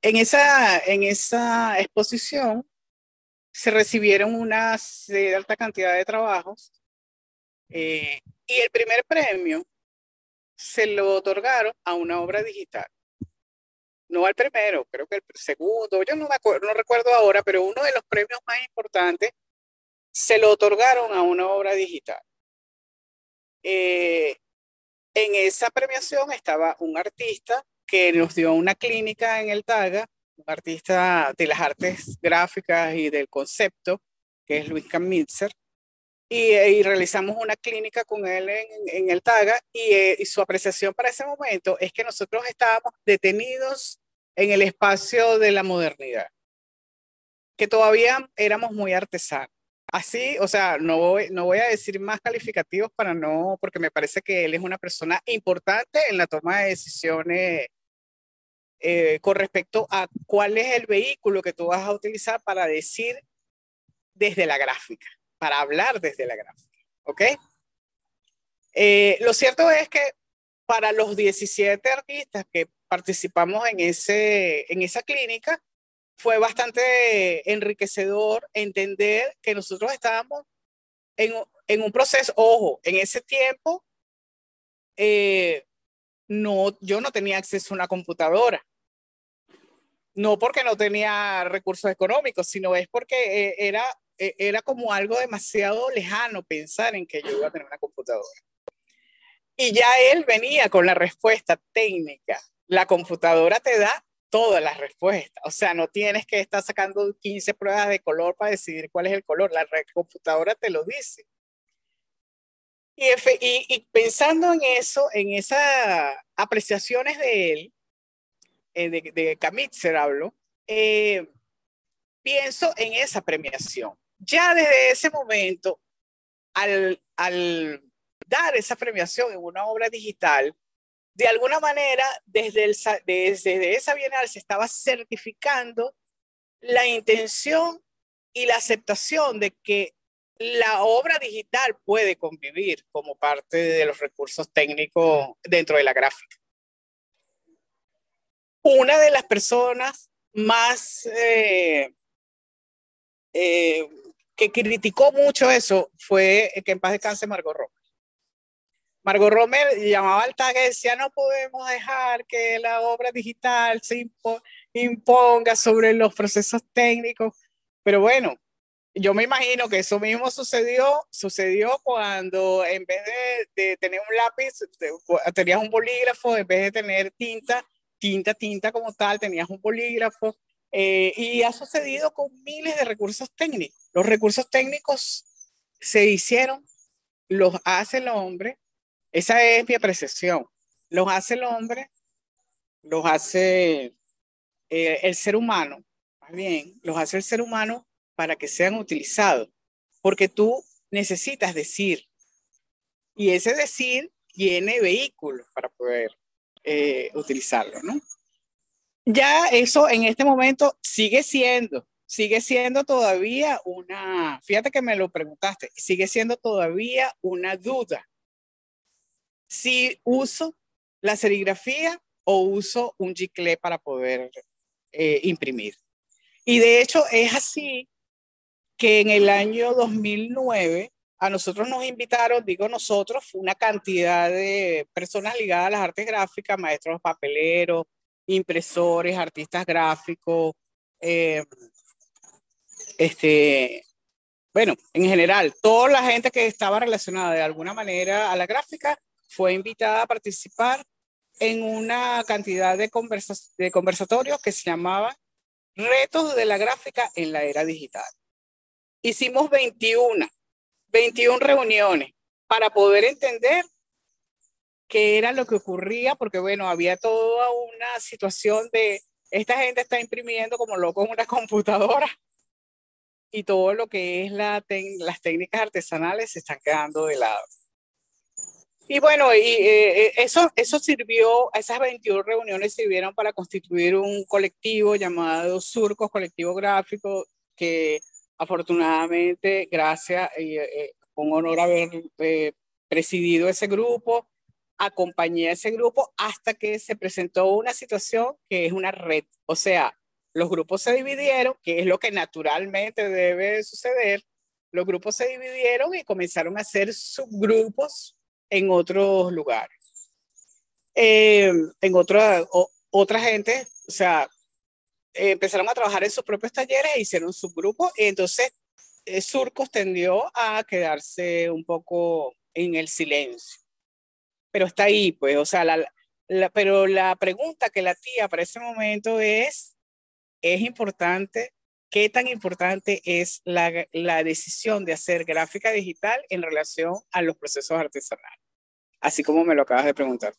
En esa, en esa exposición se recibieron una alta cantidad de trabajos eh, y el primer premio se lo otorgaron a una obra digital. No al primero, creo que el segundo, yo no, me acuerdo, no recuerdo ahora, pero uno de los premios más importantes se lo otorgaron a una obra digital. Eh, en esa premiación estaba un artista que nos dio una clínica en el TAGA, un artista de las artes gráficas y del concepto, que es Luis Kamitzer, y, y, realizamos una clínica con él en, en el TAGA y, eh, y, su apreciación para ese momento es que nosotros estábamos detenidos en el espacio de la modernidad, que todavía éramos muy artesanos. Así, o sea, no voy, no voy a decir más calificativos para no, porque me parece que él es una persona importante en la toma de decisiones eh, con respecto a cuál es el vehículo que tú vas a utilizar para decir desde la gráfica, para hablar desde la gráfica. ¿Ok? Eh, lo cierto es que para los 17 artistas que participamos en, ese, en esa clínica, fue bastante enriquecedor entender que nosotros estábamos en, en un proceso, ojo, en ese tiempo, eh, no, yo no tenía acceso a una computadora. No porque no tenía recursos económicos, sino es porque eh, era, eh, era como algo demasiado lejano pensar en que yo iba a tener una computadora. Y ya él venía con la respuesta técnica. La computadora te da todas las respuestas. O sea, no tienes que estar sacando 15 pruebas de color para decidir cuál es el color. La computadora te lo dice. Y, pensando en eso, en esas apreciaciones de él, eh, de, de Kamitzer hablo, eh, pienso en esa premiación. Ya desde ese momento, al, al dar esa premiación en una obra digital, de alguna manera, desde, el, desde esa bienal se estaba certificando la intención y la aceptación de que la obra digital puede convivir como parte de los recursos técnicos dentro de la gráfica. Una de las personas más eh, eh, que criticó mucho eso fue que en paz descanse Margot Romer. Margot Romer llamaba al tag y decía, no podemos dejar que la obra digital se imponga sobre los procesos técnicos. Pero bueno, yo me imagino que eso mismo sucedió, sucedió cuando en vez de, tener un lápiz, tenías un bolígrafo, en vez de tener tinta, tinta, tinta como tal, tenías un bolígrafo. Eh, y ha sucedido con miles de recursos técnicos. Los recursos técnicos se hicieron, los hace el hombre, esa es mi apreciación, los hace el hombre, los hace eh, el ser humano, más bien, los hace el ser humano para que sean utilizados, porque tú necesitas decir, y ese decir tiene vehículos para poder eh, utilizarlo, ¿no? Ya eso en este momento sigue siendo, sigue siendo todavía una, fíjate que me lo preguntaste, sigue siendo todavía una duda si uso la serigrafía o uso un gicle para poder eh, imprimir. Y de hecho es así que en el año 2009 a nosotros nos invitaron, digo nosotros, una cantidad de personas ligadas a las artes gráficas, maestros papeleros, impresores, artistas gráficos, eh, este, bueno, en general, toda la gente que estaba relacionada de alguna manera a la gráfica fue invitada a participar en una cantidad de, de conversatorios que se llamaba Retos de la gráfica en la era digital. Hicimos 21, 21 reuniones para poder entender qué era lo que ocurría, porque bueno, había toda una situación de esta gente está imprimiendo como loco en una computadora y todo lo que es la las técnicas artesanales se están quedando de lado. Y bueno, y, eh, eh, eso, eso sirvió, esas 21 reuniones sirvieron para constituir un colectivo llamado Surcos Colectivo Gráfico, que afortunadamente, gracias, y eh, un honor haber eh, presidido ese grupo, acompañé a ese grupo hasta que se presentó una situación que es una red. O sea, los grupos se dividieron, que es lo que naturalmente debe suceder. Los grupos se dividieron y comenzaron a hacer subgrupos en otros lugares. Eh, en otra, otra gente, o sea, empezaron a trabajar en sus propios talleres e hicieron su grupo y entonces eh, Surcos tendió a quedarse un poco en el silencio. Pero está ahí, pues, o sea, la, pero la pregunta que la tía para ese momento es, ¿es importante? ¿Qué tan importante es la, la decisión de hacer gráfica digital en relación a los procesos artesanales? Así como me lo acabas de preguntar.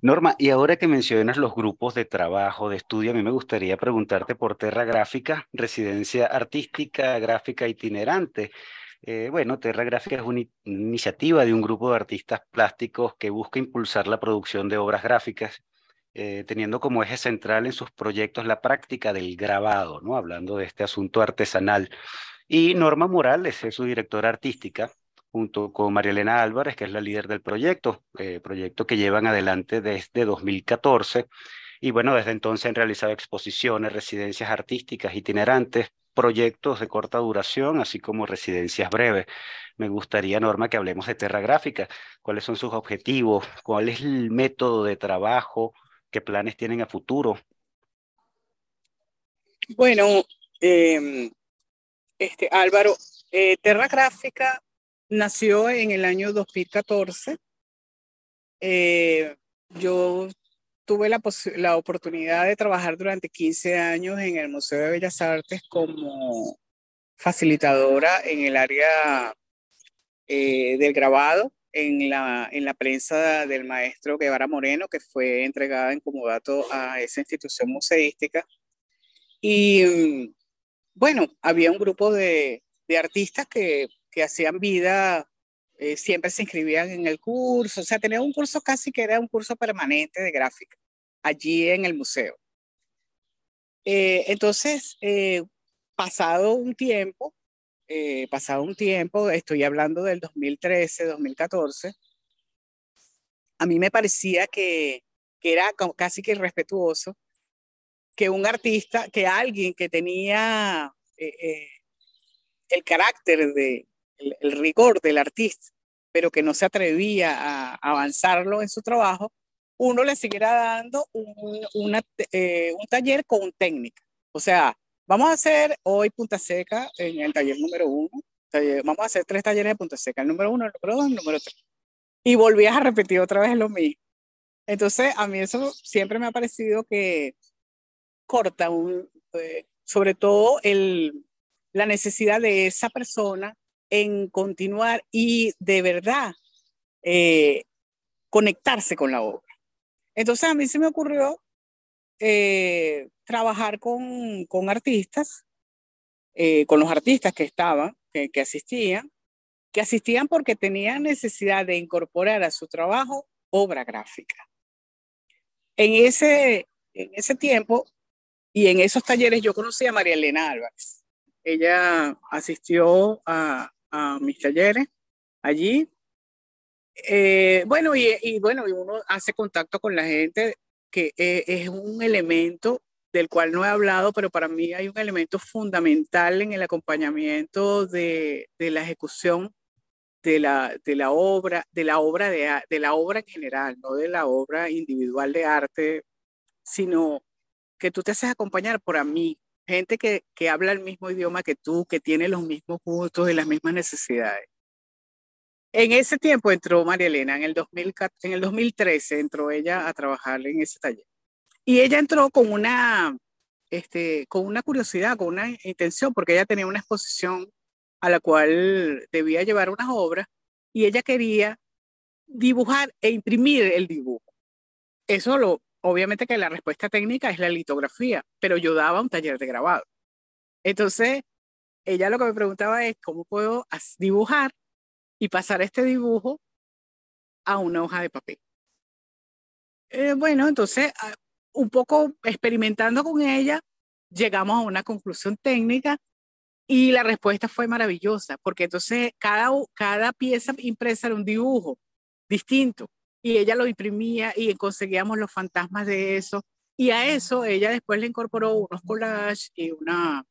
Norma, y ahora que mencionas los grupos de trabajo, de estudio, a mí me gustaría preguntarte por Terra Gráfica, residencia artística, gráfica itinerante. Eh, bueno, Terra Gráfica es una iniciativa de un grupo de artistas plásticos que busca impulsar la producción de obras gráficas, eh, teniendo como eje central en sus proyectos la práctica del grabado, ¿no? Hablando de este asunto artesanal. Y Norma Morales es su directora artística junto con María Elena Álvarez, que es la líder del proyecto, eh, proyecto que llevan adelante desde 2014. Y bueno, desde entonces han realizado exposiciones, residencias artísticas itinerantes proyectos de corta duración, así como residencias breves. Me gustaría, Norma, que hablemos de Terra Gráfica. ¿Cuáles son sus objetivos? ¿Cuál es el método de trabajo? ¿Qué planes tienen a futuro? Bueno, em, este, Álvaro, eh, Terra Gráfica nació en el año 2014. Eh, yo tuve la, la, oportunidad de trabajar durante 15 años en el Museo de Bellas Artes como facilitadora en el área eh, del grabado, en la, en la prensa del maestro Guevara Moreno, que fue entregada en comodato a esa institución museística. Y mm, bueno, había un grupo de, de artistas que, que, hacían vida, eh, siempre se inscribían en el curso, o sea, tenía un curso casi que era un curso permanente de gráfica allí en el museo. Eh, entonces, eh, pasado un tiempo, pasado un tiempo, estoy hablando del 2013, 2014, a mí me parecía que, que era casi que irrespetuoso que un artista, que alguien que tenía el carácter, de, el, rigor del artista, pero que no se atrevía a avanzarlo en su trabajo, uno le siguiera dando un, una, eh, un taller con técnica. O sea, vamos a hacer hoy Punta Seca en el taller número uno. vamos a hacer tres talleres de Punta Seca, el número uno, el número dos, el número tres. Y volvías a repetir otra vez lo mismo. Entonces, a mí eso siempre me ha parecido que corta, un, eh, sobre todo el, la necesidad de esa persona en continuar y de verdad eh, conectarse con la obra. Entonces a mí se me ocurrió eh, trabajar con, con artistas, eh, con los artistas que estaban, que, que, asistían, que asistían porque tenían necesidad de incorporar a su trabajo obra gráfica. En ese, en ese tiempo y en esos talleres yo conocí a María Elena Álvarez. Ella asistió a, mis talleres allí. Eh, bueno, y, bueno, uno hace contacto con la gente, que e, es un elemento del cual no he hablado, pero para mí hay un elemento fundamental en el acompañamiento de, la ejecución de la, de la obra, de la obra de, de la obra en general, no de la obra individual de arte, sino que tú te haces acompañar por amigos, gente que, que habla el mismo idioma que tú, que tiene los mismos gustos y las mismas necesidades. En ese tiempo entró María Elena, en el, 2000, en el 2013 entró ella a trabajar en ese taller. Y ella entró con una, este, con una curiosidad, con una intención, porque ella tenía una exposición a la cual debía llevar unas obras y ella quería dibujar e imprimir el dibujo. Eso lo, obviamente que la respuesta técnica es la litografía, pero yo daba un taller de grabado. Entonces, ella lo que me preguntaba es cómo puedo dibujar y pasar este dibujo a una hoja de papel. Eh, bueno, entonces, ah, un poco experimentando con ella, llegamos a una conclusión técnica y la respuesta fue maravillosa, porque entonces cada, cada pieza impresa era un dibujo distinto y ella lo imprimía y conseguíamos los fantasmas de eso. Y a eso ella después le incorporó unos collages y una,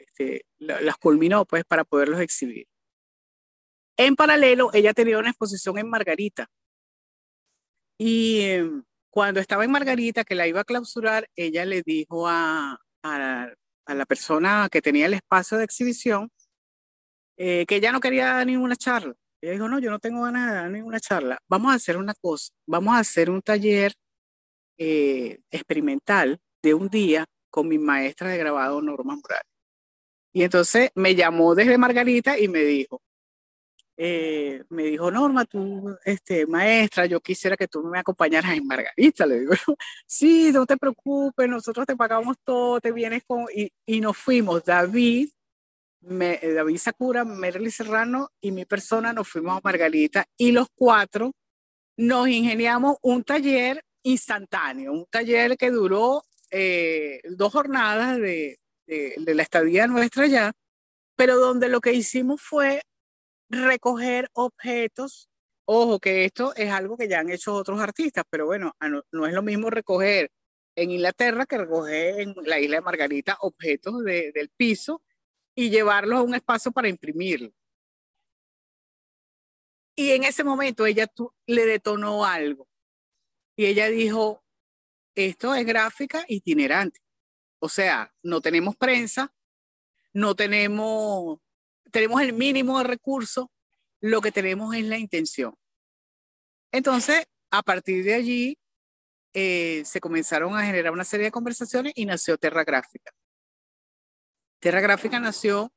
este, las culminó pues para poderlos exhibir. En paralelo, ella tenía una exposición en Margarita. Y em, cuando estaba en Margarita, que la iba a clausurar, ella le dijo a, a, la persona que tenía el espacio de exhibición eh, que ella no quería ninguna charla, ella dijo, no, yo no tengo ganas de dar ninguna charla. Vamos a hacer una cosa, vamos a hacer un taller eh, experimental de un día con mi maestra de grabado, Norma Morales. Y entonces me llamó desde Margarita y me dijo, eh, me dijo, Norma, tú, este, maestra, yo quisiera que tú me acompañaras en Margarita. Le digo, sí, no te preocupes, nosotros te pagamos todo, te vienes con... Y, y nos fuimos, David, me, eh, David Sakura, Merly Serrano y mi persona nos fuimos a Margarita y los cuatro nos ingeniamos un taller instantáneo, un taller que duró eh, dos jornadas de, la estadía nuestra allá, pero donde lo que hicimos fue recoger objetos. Ojo, que esto es algo que ya han hecho otros artistas, pero bueno, no, es lo mismo recoger en Inglaterra que recoger en la isla de Margarita objetos de, del piso y llevarlos a un espacio para imprimirlo. Y en ese momento ella le detonó algo. Y ella dijo, esto es gráfica itinerante. O sea, no tenemos prensa, no tenemos, tenemos el mínimo de recursos, lo que tenemos es la intención. Entonces, a partir de allí, eh, se comenzaron a generar una serie de conversaciones y nació Terra Gráfica. Terra Gráfica nació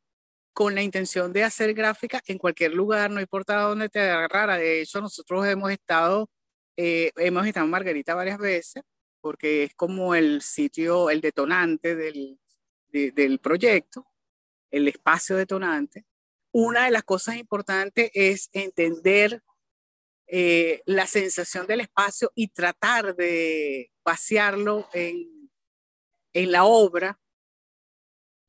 con la intención de hacer gráfica en cualquier lugar, no importa dónde te agarrara. De hecho, nosotros hemos estado, eh, hemos estado en Margarita varias veces, porque es como el sitio, el detonante del, del proyecto, el espacio detonante. Una de las cosas importantes es entender eh, la sensación del espacio y tratar de pasearlo en, en la obra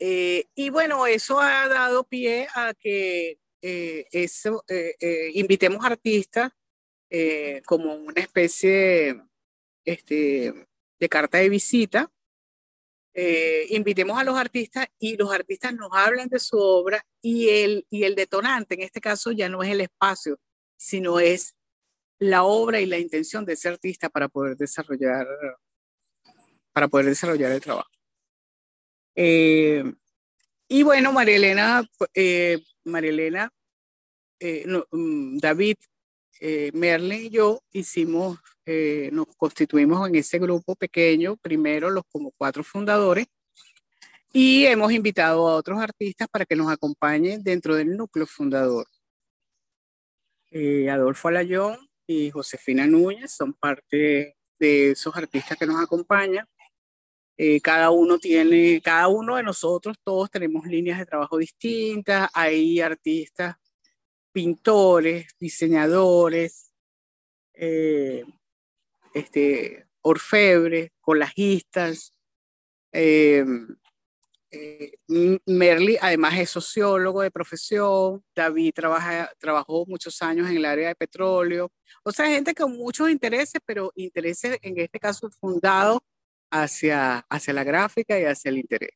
eh, y bueno, eso ha dado pie a que eh, eso, eh, invitemos artistas como una especie este, de carta de visita. invitemos a los artistas y los artistas nos hablan de su obra y el, y el detonante en este caso ya no es el espacio, sino es la obra y la intención de ese artista para poder desarrollar, para poder desarrollar el trabajo. Eh, y bueno, María Elena, eh, eh, mm, David, Merlin y yo hicimos, nos constituimos en ese grupo pequeño, primero los como cuatro fundadores, y hemos invitado a otros artistas para que nos acompañen dentro del núcleo fundador. Adolfo Alayón y Josefina Núñez son parte de esos artistas que nos acompañan. Eh, cada uno tiene, cada uno de nosotros, todos tenemos líneas de trabajo distintas. Hay artistas, pintores, diseñadores, eh, este, orfebres, colajistas. Eh, Merly además es sociólogo de profesión, David trabaja, trabajó muchos años en el área de petróleo, o sea, gente con muchos intereses, pero intereses en este caso fundados hacia, hacia la gráfica y hacia el interés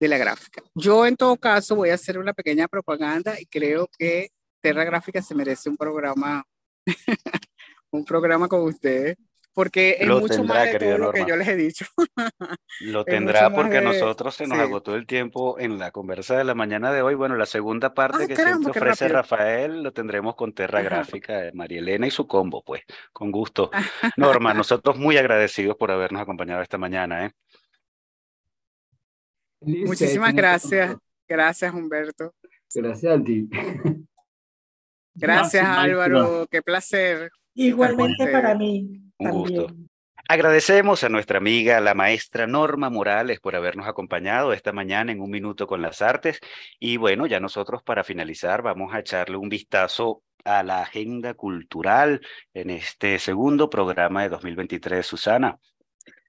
de la gráfica. Yo en todo caso voy a hacer una pequeña propaganda y creo que Terra Gráfica se merece un programa, un programa con ustedes, porque es mucho más de todo lo que yo les he dicho. lo tendrá porque a nosotros se nos agotó el tiempo en la conversa de la mañana de hoy. Bueno, la segunda parte ah, que siempre ofrece Rafael lo tendremos con Terra Gráfica, de María Elena y su combo, pues, con gusto. Norma, nosotros muy agradecidos por habernos acompañado esta mañana. ¿eh? Muchísimas gracias. Gracias, Humberto. Gracias a ti. Gracias, Álvaro. Qué placer. Igualmente para mí. Un gusto. Agradecemos a nuestra amiga, la maestra Norma Morales, por habernos acompañado esta mañana en Un Minuto con las Artes. Y bueno, ya nosotros para finalizar vamos a echarle un vistazo a la agenda cultural en este segundo programa de 2023. Susana.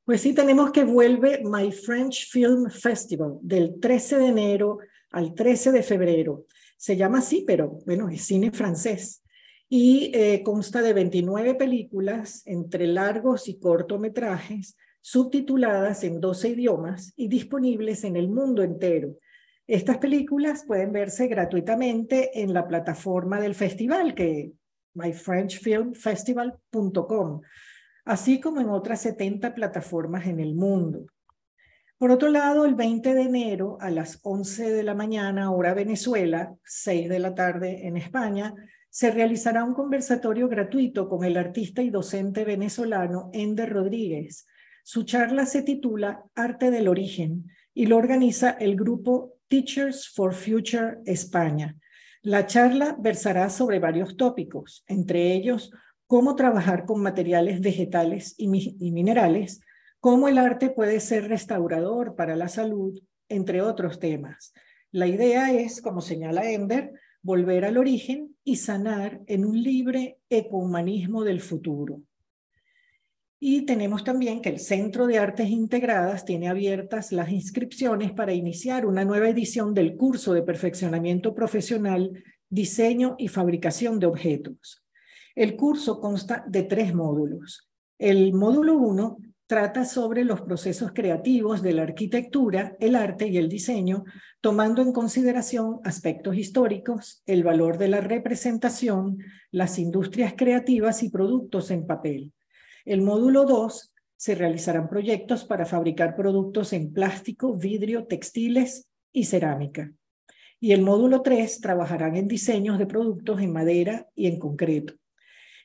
Pues sí, tenemos que vuelve My French Film Festival del 13 de enero al 13 de febrero. Se llama así, pero bueno, es cine francés y eh, consta de 29 películas entre largos y cortometrajes subtituladas en 12 idiomas y disponibles en el mundo entero. Estas películas pueden verse gratuitamente en la plataforma del festival, que myfrenchfilmfestival.com, así como en otras 70 plataformas en el mundo. Por otro lado, el 20 de enero a las 11 de la mañana, hora Venezuela, 6 de la tarde en España, se realizará un conversatorio gratuito con el artista y docente venezolano Ender Rodríguez. Su charla se titula Arte del Origen y lo organiza el grupo Teachers for Future España. La charla versará sobre varios tópicos, entre ellos cómo trabajar con materiales vegetales y, minerales, cómo el arte puede ser restaurador para la salud, entre otros temas. La idea es, como señala Ender, volver al origen y sanar en un libre ecohumanismo del futuro. Y tenemos también que el Centro de Artes Integradas tiene abiertas las inscripciones para iniciar una nueva edición del curso de perfeccionamiento profesional, diseño y fabricación de objetos. El curso consta de tres módulos. El módulo 1 trata sobre los procesos creativos de la arquitectura, el arte y el diseño, tomando en consideración aspectos históricos, el valor de la representación, las industrias creativas y productos en papel. El módulo 2 se realizarán proyectos para fabricar productos en plástico, vidrio, textiles y cerámica. Y el módulo 3 trabajarán en diseños de productos en madera y en concreto.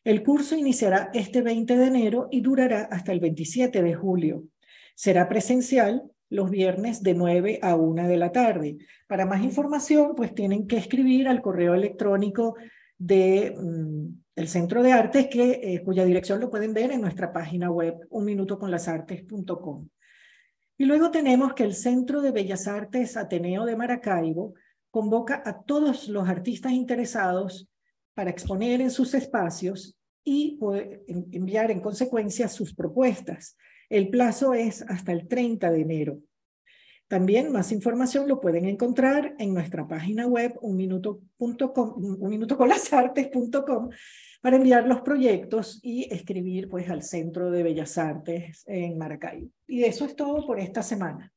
El curso iniciará este 20 de enero y durará hasta el 27 de julio. Será presencial los viernes de 9 a 1 de la tarde. Para más información, pues tienen que escribir al correo electrónico de, mm, el Centro de Artes, que, eh, cuya dirección lo pueden ver en nuestra página web, unminutoconlasartes.com. Y luego tenemos que el Centro de Bellas Artes Ateneo de Maracaibo convoca a todos los artistas interesados para exponer en sus espacios y enviar en consecuencia sus propuestas. El plazo es hasta el 30 de enero. También más información lo pueden encontrar en nuestra página web unminuto.com, unminutoconlasartes.com para enviar los proyectos y escribir pues al Centro de Bellas Artes en Maracaibo. Y eso es todo por esta semana.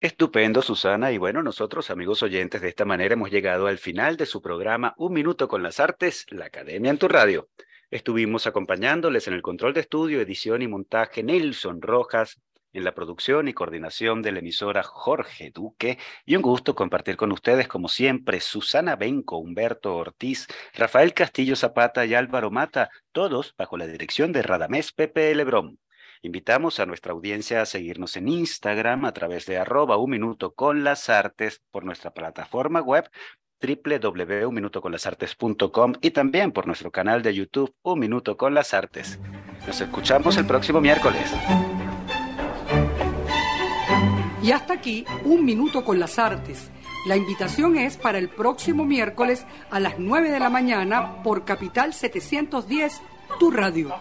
Estupendo, Susana. Y bueno, nosotros, amigos oyentes, de esta manera hemos llegado al final de su programa Un Minuto con las Artes, la Academia en tu Radio. Estuvimos acompañándoles en el control de estudio, edición y montaje Nelson Rojas, en la producción y coordinación de la emisora Jorge Duque y un gusto compartir con ustedes como siempre Susana Benco, Humberto Ortiz, Rafael Castillo Zapata y Álvaro Mata, todos bajo la dirección de Radamés Pepe Lebrón. Invitamos a nuestra audiencia a seguirnos en Instagram a través de arroba un minuto con las artes por nuestra plataforma web www.unminutoconlasartes.com y también por nuestro canal de YouTube Un Minuto con las Artes. Nos escuchamos el próximo miércoles. Y hasta aquí, un minuto con las artes. La invitación es para el próximo miércoles a las 9 de la mañana por Capital 710, tu radio.